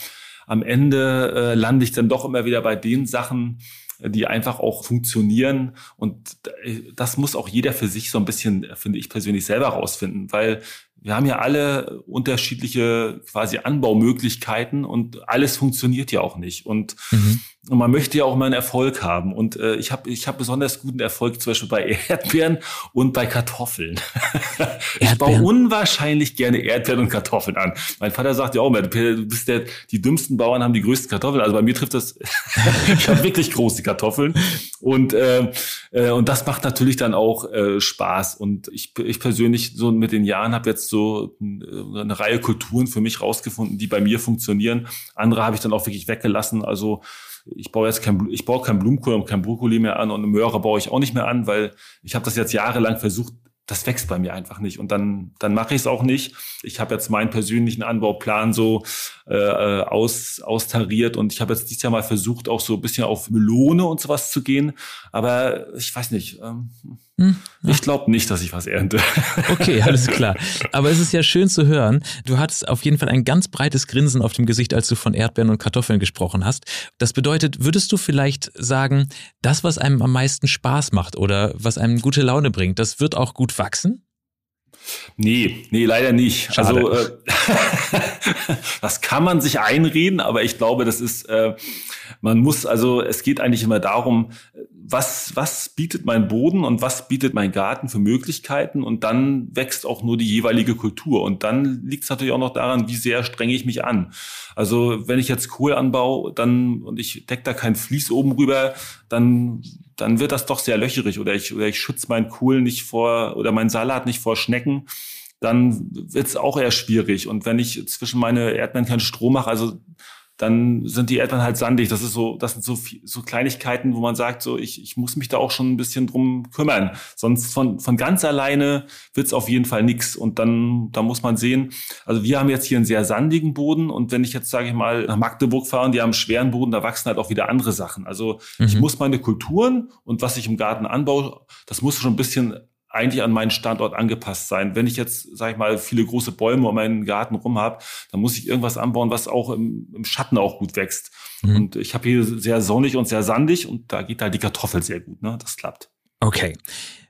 am Ende äh, lande ich dann doch immer wieder bei den Sachen, die einfach auch funktionieren. Und äh, das muss auch jeder für sich so ein bisschen, finde ich persönlich, selber rausfinden, weil wir haben ja alle unterschiedliche quasi Anbaumöglichkeiten und alles funktioniert ja auch nicht. Und, mhm. Und man möchte ja auch mal einen Erfolg haben. Und äh, ich habe ich hab besonders guten Erfolg zum Beispiel bei [LAUGHS] Erdbeeren und bei Kartoffeln. [LAUGHS] ich baue unwahrscheinlich gerne Erdbeeren und Kartoffeln an. Mein Vater sagt ja auch immer, du bist der, die dümmsten Bauern haben die größten Kartoffeln. Also bei mir trifft das, [LAUGHS] ich habe wirklich große Kartoffeln. Und, äh, äh, und das macht natürlich dann auch äh, Spaß. Und ich, ich persönlich so mit den Jahren habe jetzt so äh, eine Reihe Kulturen für mich rausgefunden, die bei mir funktionieren. Andere habe ich dann auch wirklich weggelassen. Also ich baue jetzt kein, ich baue kein Blumenkohl und kein Brokkoli mehr an und eine Möhre baue ich auch nicht mehr an, weil ich habe das jetzt jahrelang versucht, das wächst bei mir einfach nicht. Und dann, dann mache ich es auch nicht. Ich habe jetzt meinen persönlichen Anbauplan so äh, äh, aus, austariert und ich habe jetzt dieses Jahr mal versucht, auch so ein bisschen auf Melone und sowas zu gehen. Aber ich weiß nicht. Ähm, hm, Ich glaube nicht, dass ich was ernte. [LAUGHS] Okay, alles klar. Aber es ist ja schön zu hören. Du hattest auf jeden Fall ein ganz breites Grinsen auf dem Gesicht, als du von Erdbeeren und Kartoffeln gesprochen hast. Das bedeutet, würdest du vielleicht sagen, das, was einem am meisten Spaß macht oder was einem gute Laune bringt, das wird auch gut wachsen? Nee, nee, leider nicht. Schade. Also äh, [LAUGHS] das kann man sich einreden, aber ich glaube, das ist, äh, man muss, also es geht eigentlich immer darum, was, was bietet mein Boden und was bietet mein Garten für Möglichkeiten und dann wächst auch nur die jeweilige Kultur. Und dann liegt es natürlich auch noch daran, wie sehr strenge ich mich an. Also wenn ich jetzt Kohl anbaue dann und ich decke da kein Vlies oben rüber, dann dann wird das doch sehr löcherig oder ich, oder ich schütze meinen Kohl nicht vor oder meinen Salat nicht vor Schnecken, dann wird es auch eher schwierig. Und wenn ich zwischen meine Erdbeeren keinen Strom mache, also dann sind die Eltern halt sandig. Das ist so, das sind so, so Kleinigkeiten, wo man sagt, so ich, ich muss mich da auch schon ein bisschen drum kümmern. Sonst von, von ganz alleine wird's auf jeden Fall nix. Und dann, da muss man sehen, also wir haben jetzt hier einen sehr sandigen Boden und wenn ich jetzt, sage ich mal, nach Magdeburg fahre und die haben einen schweren Boden, da wachsen halt auch wieder andere Sachen. Also mhm. ich muss meine Kulturen und was ich im Garten anbaue, das muss schon ein bisschen eigentlich an meinen Standort angepasst sein. Wenn ich jetzt, sage ich mal, viele große Bäume um meinen Garten rum habe, dann muss ich irgendwas anbauen, was auch im, im Schatten auch gut wächst. Mhm. Und ich habe hier sehr sonnig und sehr sandig und da geht halt die Kartoffel sehr gut. Ne? Das klappt. Okay.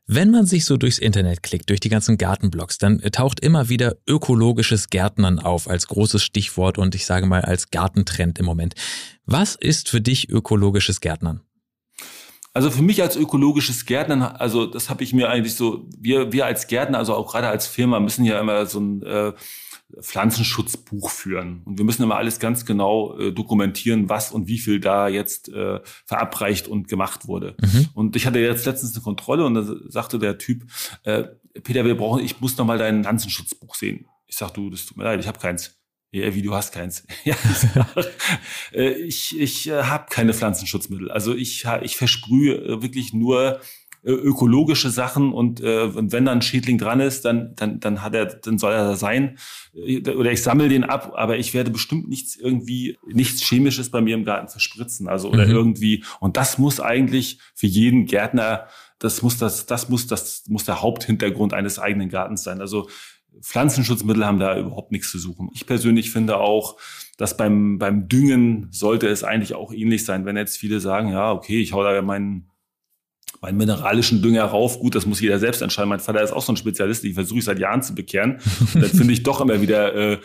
Wenn man sich so durchs Internet klickt, durch die ganzen Gartenblogs, dann taucht immer wieder ökologisches Gärtnern auf als großes Stichwort und ich sage mal als Gartentrend im Moment. Was ist für dich ökologisches Gärtnern? Also für mich als ökologisches Gärtner, also das habe ich mir eigentlich so, wir, wir als Gärtner, also auch gerade als Firma, müssen ja immer so ein äh, Pflanzenschutzbuch führen. Und wir müssen immer alles ganz genau äh, dokumentieren, was und wie viel da jetzt äh, verabreicht und gemacht wurde. Mhm. Und ich hatte jetzt letztens eine Kontrolle und da sagte der Typ, äh, Peter, wir brauchen, ich muss noch mal dein Pflanzenschutzbuch sehen. Ich sag, du, das tut mir leid, ich habe keins. Ja, wie du hast keins. [LAUGHS] ja, [LAUGHS] äh, ich ich äh, habe keine Pflanzenschutzmittel. Also ich ich versprühe äh, wirklich nur ökologische Sachen und, äh, und wenn da ein Schädling dran ist, dann dann dann hat er dann soll er da sein oder ich sammle den ab, aber ich werde bestimmt nichts irgendwie nichts chemisches bei mir im Garten verspritzen, also oder mhm. irgendwie und das muss eigentlich für jeden Gärtner das muss das das muss das muss der Haupthintergrund eines eigenen Gartens sein. Also Pflanzenschutzmittel haben da überhaupt nichts zu suchen. Ich persönlich finde auch, dass beim, beim Düngen sollte es eigentlich auch ähnlich sein. Wenn jetzt viele sagen, ja, okay, ich hau da meinen meinen mineralischen Dünger rauf. Gut, das muss jeder selbst entscheiden. Mein Vater ist auch so ein Spezialist, die versuche ich seit Jahren zu bekehren. Und dann finde ich doch immer wieder äh,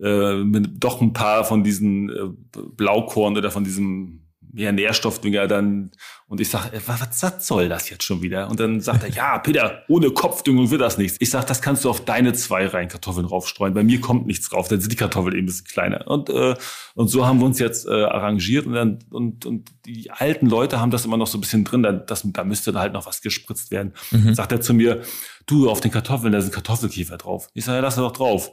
äh, doch ein paar von diesen äh, Blaukorn oder von diesem mehr Nährstoffdünger dann und ich sage, äh, was, was soll das jetzt schon wieder? Und dann sagt er, ja, Peter, ohne Kopfdüngung wird das nichts. Ich sage, das kannst du auf deine zwei Reihen Kartoffeln raufstreuen. Bei mir kommt nichts drauf, dann sind die Kartoffeln eben ein bisschen kleiner. Und, äh, und so haben wir uns jetzt äh, arrangiert und, dann, und, und die alten Leute haben das immer noch so ein bisschen drin, dann, das, da müsste halt noch was gespritzt werden. Mhm. Sagt er zu mir, du, auf den Kartoffeln, da sind Kartoffelkäfer drauf. Ich sage, ja, lass doch drauf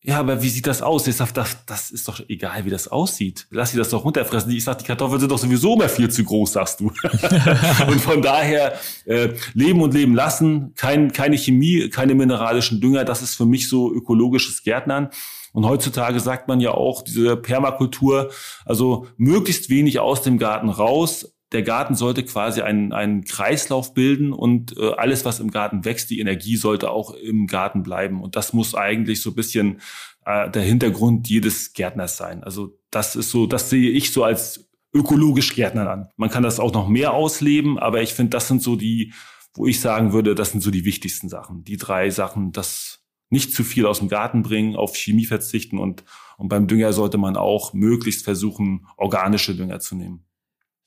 ja, aber wie sieht das aus? Ich sag, das, das ist doch egal, wie das aussieht. Lass sie das doch runterfressen. Ich sag, die Kartoffeln sind doch sowieso immer viel zu groß, sagst du. [LAUGHS] und von daher äh, leben und leben lassen, kein, keine Chemie, keine mineralischen Dünger. Das ist für mich so ökologisches Gärtnern. Und heutzutage sagt man ja auch, diese Permakultur, also möglichst wenig aus dem Garten raus, der Garten sollte quasi einen, einen Kreislauf bilden und äh, alles, was im Garten wächst, die Energie sollte auch im Garten bleiben. Und das muss eigentlich so ein bisschen äh, der Hintergrund jedes Gärtners sein. Also das ist so, das sehe ich so als ökologisch Gärtner an. Man kann das auch noch mehr ausleben, aber ich finde, das sind so die, wo ich sagen würde, das sind so die wichtigsten Sachen. Die drei Sachen, das, nicht zu viel aus dem Garten bringen, auf Chemie verzichten und, und beim Dünger sollte man auch möglichst versuchen, organische Dünger zu nehmen.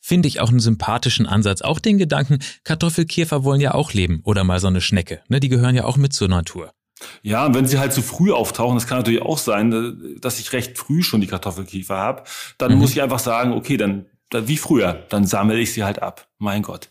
Finde ich auch einen sympathischen Ansatz. Auch den Gedanken, Kartoffelkäfer wollen ja auch leben oder mal so eine Schnecke. Ne, die gehören ja auch mit zur Natur. Ja, und wenn sie halt zu früh auftauchen, das kann natürlich auch sein, äh, dass ich recht früh schon die Kartoffelkiefer habe, dann mhm. muss ich einfach sagen, okay, dann wie früher, dann sammle ich sie halt ab. Mein Gott.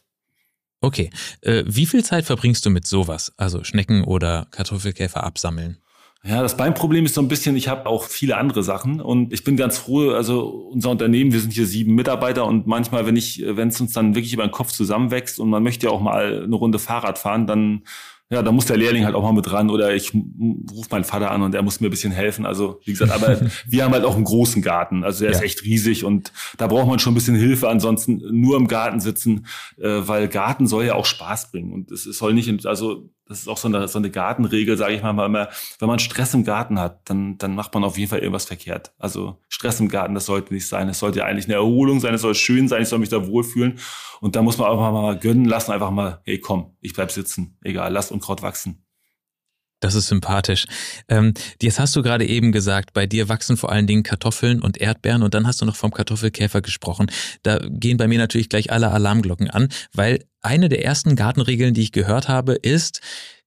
Okay, äh, wie viel Zeit verbringst du mit sowas, also Schnecken oder Kartoffelkäfer absammeln? Ja, das Beinproblem ist so ein bisschen, ich habe auch viele andere Sachen und ich bin ganz froh, also unser Unternehmen, wir sind hier sieben Mitarbeiter und manchmal, wenn ich, wenn es uns dann wirklich über den Kopf zusammenwächst und man möchte ja auch mal eine Runde Fahrrad fahren, dann ja, da muss der Lehrling halt auch mal mit ran oder ich rufe meinen Vater an und er muss mir ein bisschen helfen. Also wie gesagt, aber [LAUGHS] wir haben halt auch einen großen Garten. Also der ja. ist echt riesig und da braucht man schon ein bisschen Hilfe. Ansonsten nur im Garten sitzen, äh, weil Garten soll ja auch Spaß bringen und es, es soll nicht, also das ist auch so eine, so eine Gartenregel, sage ich mal, man, wenn man Stress im Garten hat, dann, dann macht man auf jeden Fall irgendwas verkehrt. Also Stress im Garten, das sollte nicht sein. Es sollte eigentlich eine Erholung sein, es soll schön sein, ich soll mich da wohlfühlen. Und da muss man einfach mal gönnen lassen, einfach mal, hey komm, ich bleib sitzen, egal, lass Unkraut wachsen. Das ist sympathisch. Ähm, jetzt hast du gerade eben gesagt, bei dir wachsen vor allen Dingen Kartoffeln und Erdbeeren und dann hast du noch vom Kartoffelkäfer gesprochen. Da gehen bei mir natürlich gleich alle Alarmglocken an, weil eine der ersten Gartenregeln, die ich gehört habe, ist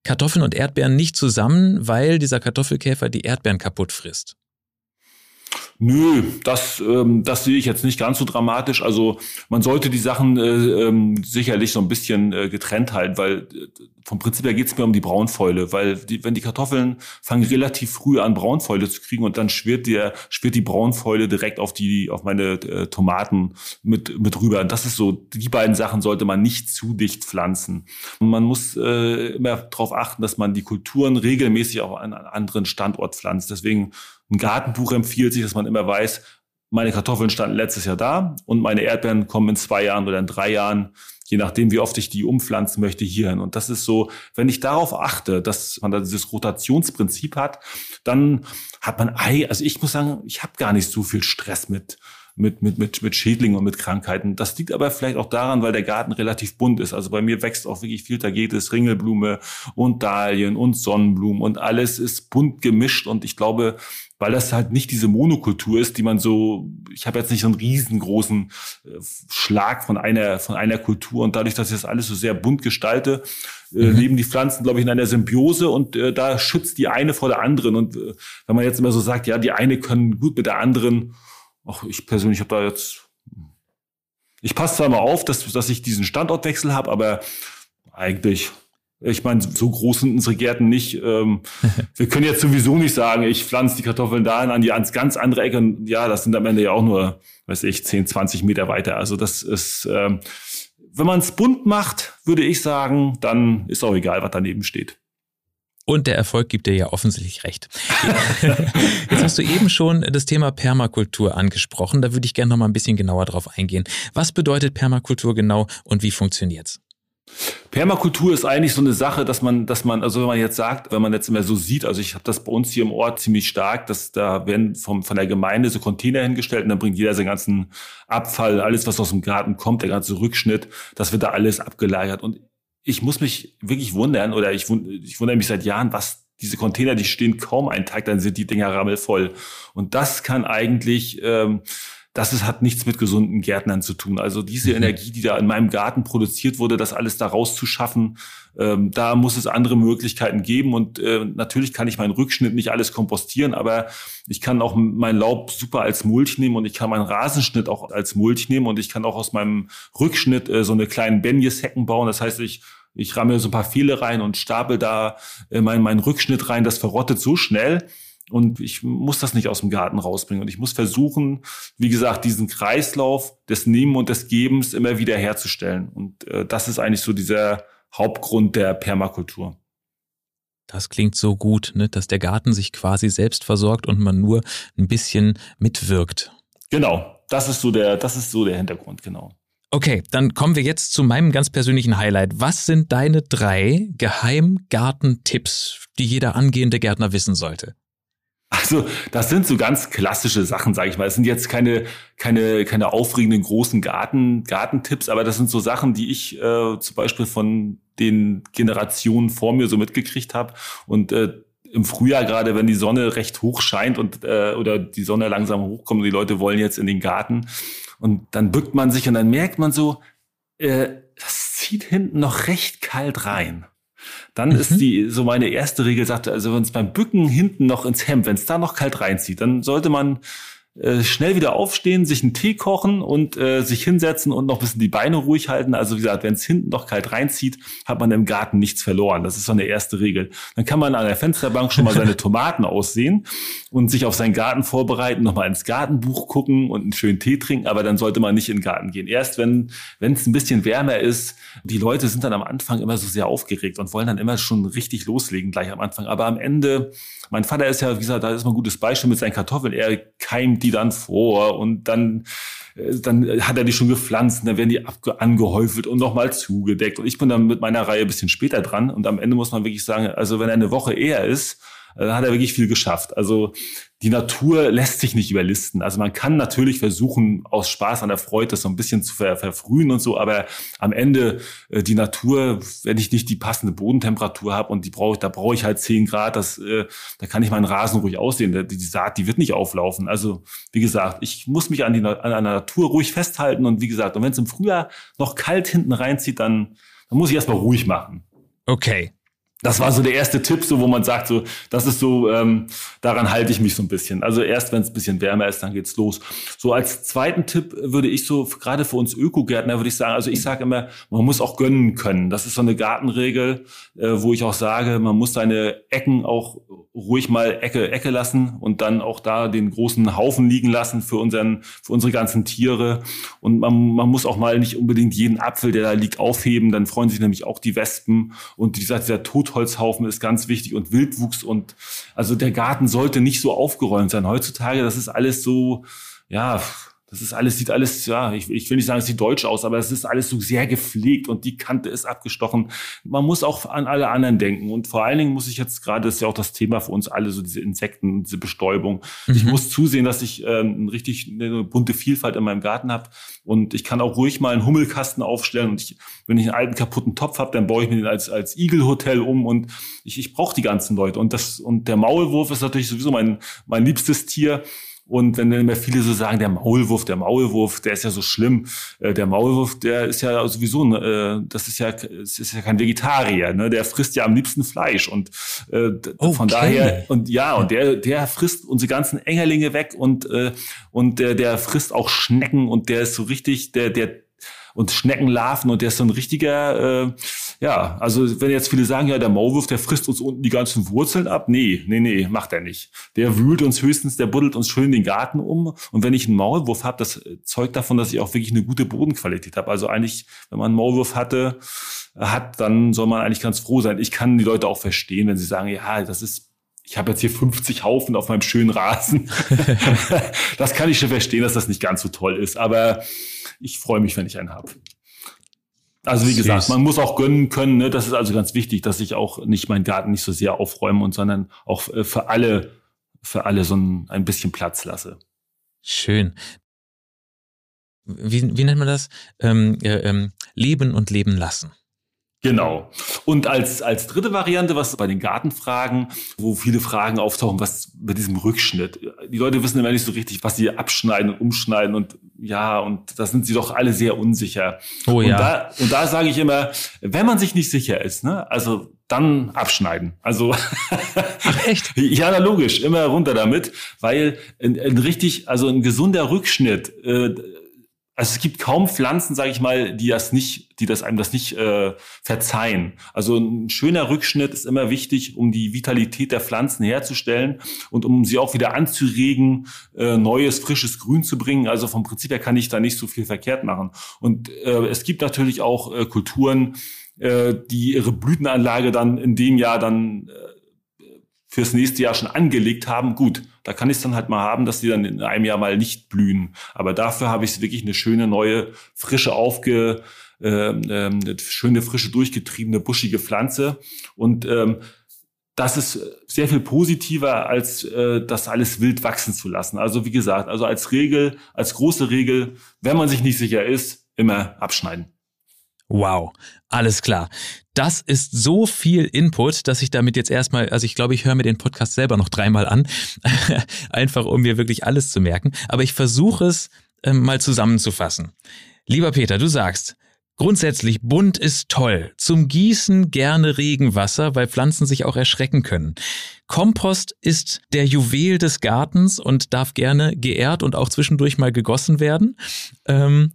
Kartoffeln und Erdbeeren nicht zusammen, weil dieser Kartoffelkäfer die Erdbeeren kaputt frisst. Nö, das, ähm, das sehe ich jetzt nicht ganz so dramatisch. Also man sollte die Sachen äh, ähm, sicherlich so ein bisschen äh, getrennt halten, weil äh, vom Prinzip her geht es mir um die Braunfäule, weil die, wenn die Kartoffeln fangen relativ früh an Braunfäule zu kriegen und dann schwirrt der schwirrt die Braunfäule direkt auf die auf meine äh, Tomaten mit mit rüber. Und das ist so die beiden Sachen sollte man nicht zu dicht pflanzen. Und man muss äh, immer darauf achten, dass man die Kulturen regelmäßig auch an einen anderen Standort pflanzt. Deswegen ein Gartenbuch empfiehlt sich, dass man immer weiß, meine Kartoffeln standen letztes Jahr da und meine Erdbeeren kommen in zwei Jahren oder in drei Jahren, je nachdem, wie oft ich die umpflanzen möchte, hierhin. Und das ist so, wenn ich darauf achte, dass man da dieses Rotationsprinzip hat, dann hat man, also ich muss sagen, ich habe gar nicht so viel Stress mit mit, mit, mit, mit Schädlingen und mit Krankheiten. Das liegt aber vielleicht auch daran, weil der Garten relativ bunt ist. Also bei mir wächst auch wirklich viel Tagetes, Ringelblume und Dahlien und Sonnenblumen und alles ist bunt gemischt und ich glaube, weil das halt nicht diese Monokultur ist, die man so, ich habe jetzt nicht so einen riesengroßen äh, Schlag von einer, von einer Kultur und dadurch, dass ich das alles so sehr bunt gestalte, äh, mhm. leben die Pflanzen, glaube ich, in einer Symbiose und äh, da schützt die eine vor der anderen und äh, wenn man jetzt immer so sagt, ja, die eine können gut mit der anderen, ach, ich persönlich habe da jetzt, ich passe zwar mal auf, dass, dass ich diesen Standortwechsel habe, aber eigentlich ich meine, so groß sind unsere Gärten nicht. Ähm, [LAUGHS] wir können jetzt sowieso nicht sagen, ich pflanze die Kartoffeln dahin an die ans ganz andere Ecke. Und ja, das sind am Ende ja auch nur, weiß ich, 10, 20 Meter weiter. Also das ist, ähm, wenn man es bunt macht, würde ich sagen, dann ist auch egal, was daneben steht. Und der Erfolg gibt dir ja offensichtlich recht. [LAUGHS] Jetzt hast du eben schon das Thema Permakultur angesprochen. Da würde ich gerne noch mal ein bisschen genauer drauf eingehen. Was bedeutet Permakultur genau und wie funktioniert's? Permakultur ist eigentlich so eine Sache, dass man, dass man, also wenn man jetzt sagt, wenn man jetzt immer so sieht, also ich habe das bei uns hier im Ort ziemlich stark, dass da werden vom, von der Gemeinde so Container hingestellt und dann bringt jeder seinen ganzen Abfall, alles was aus dem Garten kommt, der ganze Rückschnitt, das wird da alles abgelagert. Und ich muss mich wirklich wundern oder ich, ich wundere mich seit Jahren, was diese Container, die stehen kaum einen Tag, dann sind die Dinger rammelvoll. Und das kann eigentlich ähm, das ist, hat nichts mit gesunden Gärtnern zu tun. Also diese mhm. Energie, die da in meinem Garten produziert wurde, das alles da rauszuschaffen, ähm, da muss es andere Möglichkeiten geben. Und äh, natürlich kann ich meinen Rückschnitt nicht alles kompostieren, aber ich kann auch mein Laub super als Mulch nehmen und ich kann meinen Rasenschnitt auch als Mulch nehmen und ich kann auch aus meinem Rückschnitt äh, so eine kleinen Benjes-Hecken bauen. Das heißt, ich ich ramme so ein paar Pfähle rein und stapel da äh, meinen mein Rückschnitt rein. Das verrottet so schnell, und ich muss das nicht aus dem Garten rausbringen. Und ich muss versuchen, wie gesagt, diesen Kreislauf des Nehmen und des Gebens immer wieder herzustellen. Und äh, das ist eigentlich so dieser Hauptgrund der Permakultur. Das klingt so gut, ne? dass der Garten sich quasi selbst versorgt und man nur ein bisschen mitwirkt. Genau, das ist so der, das ist so der Hintergrund, genau. Okay, dann kommen wir jetzt zu meinem ganz persönlichen Highlight. Was sind deine drei Geheimgartentipps, die jeder angehende Gärtner wissen sollte? Also das sind so ganz klassische Sachen, sage ich mal. Es sind jetzt keine keine keine aufregenden großen Garten Gartentipps, aber das sind so Sachen, die ich äh, zum Beispiel von den Generationen vor mir so mitgekriegt habe und äh, im Frühjahr gerade, wenn die Sonne recht hoch scheint und äh, oder die Sonne langsam hochkommt und die Leute wollen jetzt in den Garten und dann bückt man sich und dann merkt man so, äh, das zieht hinten noch recht kalt rein. Dann mhm. ist die so meine erste Regel sagte, also wenn es beim Bücken hinten noch ins Hemd, wenn es da noch kalt reinzieht, dann sollte man äh, schnell wieder aufstehen, sich einen Tee kochen und äh, sich hinsetzen und noch ein bisschen die Beine ruhig halten. Also wie gesagt, wenn es hinten noch kalt reinzieht, hat man im Garten nichts verloren. Das ist so eine erste Regel. Dann kann man an der Fensterbank schon mal seine [LAUGHS] Tomaten aussehen und sich auf seinen Garten vorbereiten, nochmal ins Gartenbuch gucken und einen schönen Tee trinken. Aber dann sollte man nicht in den Garten gehen. Erst wenn wenn es ein bisschen wärmer ist, die Leute sind dann am Anfang immer so sehr aufgeregt und wollen dann immer schon richtig loslegen gleich am Anfang. Aber am Ende, mein Vater ist ja, wie gesagt, da ist mal ein gutes Beispiel mit seinen Kartoffeln. Er keimt die dann vor und dann äh, dann hat er die schon gepflanzt, und dann werden die angehäufelt und nochmal zugedeckt. Und ich bin dann mit meiner Reihe ein bisschen später dran. Und am Ende muss man wirklich sagen, also wenn er eine Woche eher ist, dann hat er wirklich viel geschafft. Also die Natur lässt sich nicht überlisten. Also man kann natürlich versuchen, aus Spaß an der Freude das so ein bisschen zu ver verfrühen und so, aber am Ende äh, die Natur, wenn ich nicht die passende Bodentemperatur habe und die brauche, da brauche ich halt zehn Grad, das, äh, da kann ich meinen Rasen ruhig aussehen. Die, die Saat, die wird nicht auflaufen. Also wie gesagt, ich muss mich an, die, an der Natur ruhig festhalten und wie gesagt, und wenn es im Frühjahr noch kalt hinten reinzieht, dann, dann muss ich erstmal ruhig machen. Okay, das war so der erste Tipp, so wo man sagt, so das ist so, ähm, daran halte ich mich so ein bisschen. Also erst wenn es ein bisschen wärmer ist, dann geht's los. So als zweiten Tipp würde ich so gerade für uns Ökogärtner würde ich sagen, also ich sage immer, man muss auch gönnen können. Das ist so eine Gartenregel, äh, wo ich auch sage, man muss seine Ecken auch ruhig mal Ecke Ecke lassen und dann auch da den großen Haufen liegen lassen für unseren für unsere ganzen Tiere und man, man muss auch mal nicht unbedingt jeden Apfel, der da liegt, aufheben. Dann freuen sich nämlich auch die Wespen und dieser dieser Tod Totholzhaufen ist ganz wichtig und Wildwuchs und also der Garten sollte nicht so aufgeräumt sein. Heutzutage, das ist alles so, ja, das ist alles, sieht alles, ja, ich, ich will nicht sagen, es sieht deutsch aus, aber es ist alles so sehr gepflegt und die Kante ist abgestochen. Man muss auch an alle anderen denken. Und vor allen Dingen muss ich jetzt gerade, das ist ja auch das Thema für uns alle, so diese Insekten, diese Bestäubung. Mhm. Ich muss zusehen, dass ich ähm, richtig eine bunte Vielfalt in meinem Garten habe. Und ich kann auch ruhig mal einen Hummelkasten aufstellen. Und ich, wenn ich einen alten kaputten Topf habe, dann baue ich mir den als, als Igelhotel um. Und ich, ich brauche die ganzen Leute. Und das, und der Maulwurf ist natürlich sowieso mein, mein liebstes Tier. Und wenn dann immer viele so sagen, der Maulwurf, der Maulwurf, der ist ja so schlimm. Äh, der Maulwurf, der ist ja sowieso, äh, das ist ja, das ist ja kein Vegetarier, ne? Der frisst ja am liebsten Fleisch und äh, okay. von daher und ja und der, der frisst unsere ganzen Engerlinge weg und äh, und der, der frisst auch Schnecken und der ist so richtig, der, der und Schneckenlarven und der ist so ein richtiger, äh, ja, also wenn jetzt viele sagen, ja, der Maulwurf, der frisst uns unten die ganzen Wurzeln ab. Nee, nee, nee, macht er nicht. Der wühlt uns höchstens, der buddelt uns schön den Garten um. Und wenn ich einen Maulwurf habe, das zeugt davon, dass ich auch wirklich eine gute Bodenqualität habe. Also eigentlich, wenn man einen Maulwurf hatte, hat, dann soll man eigentlich ganz froh sein. Ich kann die Leute auch verstehen, wenn sie sagen, ja, das ist ich habe jetzt hier 50 Haufen auf meinem schönen Rasen. [LAUGHS] das kann ich schon verstehen, dass das nicht ganz so toll ist, aber ich freue mich, wenn ich einen habe. Also wie gesagt, man muss auch gönnen können. Ne? Das ist also ganz wichtig, dass ich auch nicht meinen Garten nicht so sehr aufräume und sondern auch äh, für alle für alle so ein, ein bisschen Platz lasse. Schön. Wie, wie nennt man das? Ähm, äh, ähm, leben und leben lassen. Genau. Und als, als dritte Variante, was bei den Gartenfragen, wo viele Fragen auftauchen, was bei diesem Rückschnitt. Die Leute wissen immer nicht so richtig, was sie abschneiden und umschneiden und ja, und da sind sie doch alle sehr unsicher. Oh ja. Und da, und da sage ich immer, wenn man sich nicht sicher ist, ne, also dann abschneiden. Also Ach echt? [LAUGHS] ja, na, logisch, immer runter damit, weil ein, ein richtig, also ein gesunder Rückschnitt äh, also es gibt kaum Pflanzen, sage ich mal, die das nicht, die das einem das nicht äh, verzeihen. Also ein schöner Rückschnitt ist immer wichtig, um die Vitalität der Pflanzen herzustellen und um sie auch wieder anzuregen, äh, neues frisches Grün zu bringen. Also vom Prinzip her kann ich da nicht so viel verkehrt machen. Und äh, es gibt natürlich auch äh, Kulturen, äh, die ihre Blütenanlage dann in dem Jahr dann äh, fürs nächste Jahr schon angelegt haben, gut, da kann ich es dann halt mal haben, dass die dann in einem Jahr mal nicht blühen. Aber dafür habe ich wirklich eine schöne neue, frische, aufge, äh, äh, schöne, frische, durchgetriebene, buschige Pflanze. Und ähm, das ist sehr viel positiver, als äh, das alles wild wachsen zu lassen. Also wie gesagt, also als Regel, als große Regel, wenn man sich nicht sicher ist, immer abschneiden. Wow, alles klar. Das ist so viel Input, dass ich damit jetzt erstmal, also ich glaube, ich höre mir den Podcast selber noch dreimal an, [LAUGHS] einfach um mir wirklich alles zu merken. Aber ich versuche es äh, mal zusammenzufassen. Lieber Peter, du sagst, Grundsätzlich, bunt ist toll. Zum Gießen gerne Regenwasser, weil Pflanzen sich auch erschrecken können. Kompost ist der Juwel des Gartens und darf gerne geehrt und auch zwischendurch mal gegossen werden. Ähm,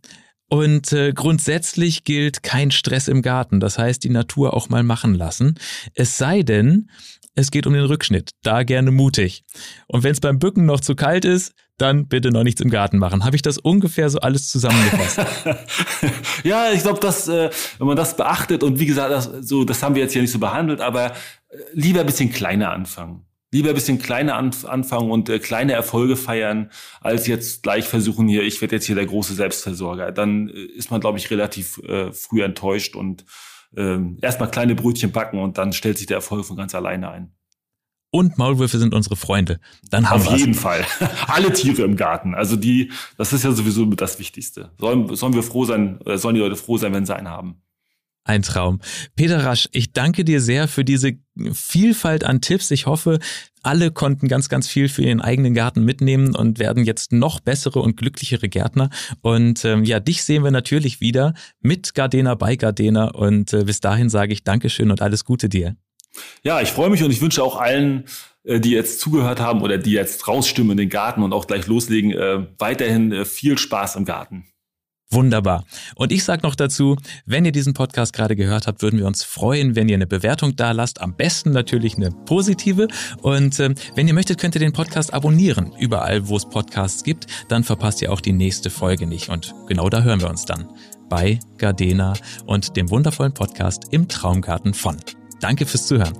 und äh, grundsätzlich gilt kein Stress im Garten. Das heißt, die Natur auch mal machen lassen. Es sei denn, es geht um den Rückschnitt. Da gerne mutig. Und wenn es beim Bücken noch zu kalt ist, dann bitte noch nichts im Garten machen. Habe ich das ungefähr so alles zusammengefasst? [LAUGHS] ja, ich glaube, dass äh, wenn man das beachtet und wie gesagt, das, so das haben wir jetzt hier nicht so behandelt, aber äh, lieber ein bisschen kleiner anfangen. Lieber ein bisschen kleiner anfangen und äh, kleine Erfolge feiern, als jetzt gleich versuchen hier, ich werde jetzt hier der große Selbstversorger. Dann äh, ist man, glaube ich, relativ äh, früh enttäuscht und äh, erstmal kleine Brötchen backen und dann stellt sich der Erfolg von ganz alleine ein und Maulwürfe sind unsere Freunde. Dann haben wir Auf jeden Fall. [LAUGHS] Alle Tiere im Garten. Also die, das ist ja sowieso das Wichtigste. Sollen, sollen wir froh sein, sollen die Leute froh sein, wenn sie einen haben. Ein Traum. Peter Rasch, ich danke dir sehr für diese Vielfalt an Tipps. Ich hoffe, alle konnten ganz, ganz viel für ihren eigenen Garten mitnehmen und werden jetzt noch bessere und glücklichere Gärtner. Und ähm, ja, dich sehen wir natürlich wieder mit Gardena bei Gardena. Und äh, bis dahin sage ich Dankeschön und alles Gute dir. Ja, ich freue mich und ich wünsche auch allen, äh, die jetzt zugehört haben oder die jetzt rausstimmen in den Garten und auch gleich loslegen, äh, weiterhin äh, viel Spaß im Garten. Wunderbar. Und ich sage noch dazu, wenn ihr diesen Podcast gerade gehört habt, würden wir uns freuen, wenn ihr eine Bewertung da lasst. Am besten natürlich eine positive. Und äh, wenn ihr möchtet, könnt ihr den Podcast abonnieren. Überall, wo es Podcasts gibt. Dann verpasst ihr auch die nächste Folge nicht. Und genau da hören wir uns dann. Bei Gardena und dem wundervollen Podcast im Traumgarten von. Danke fürs Zuhören.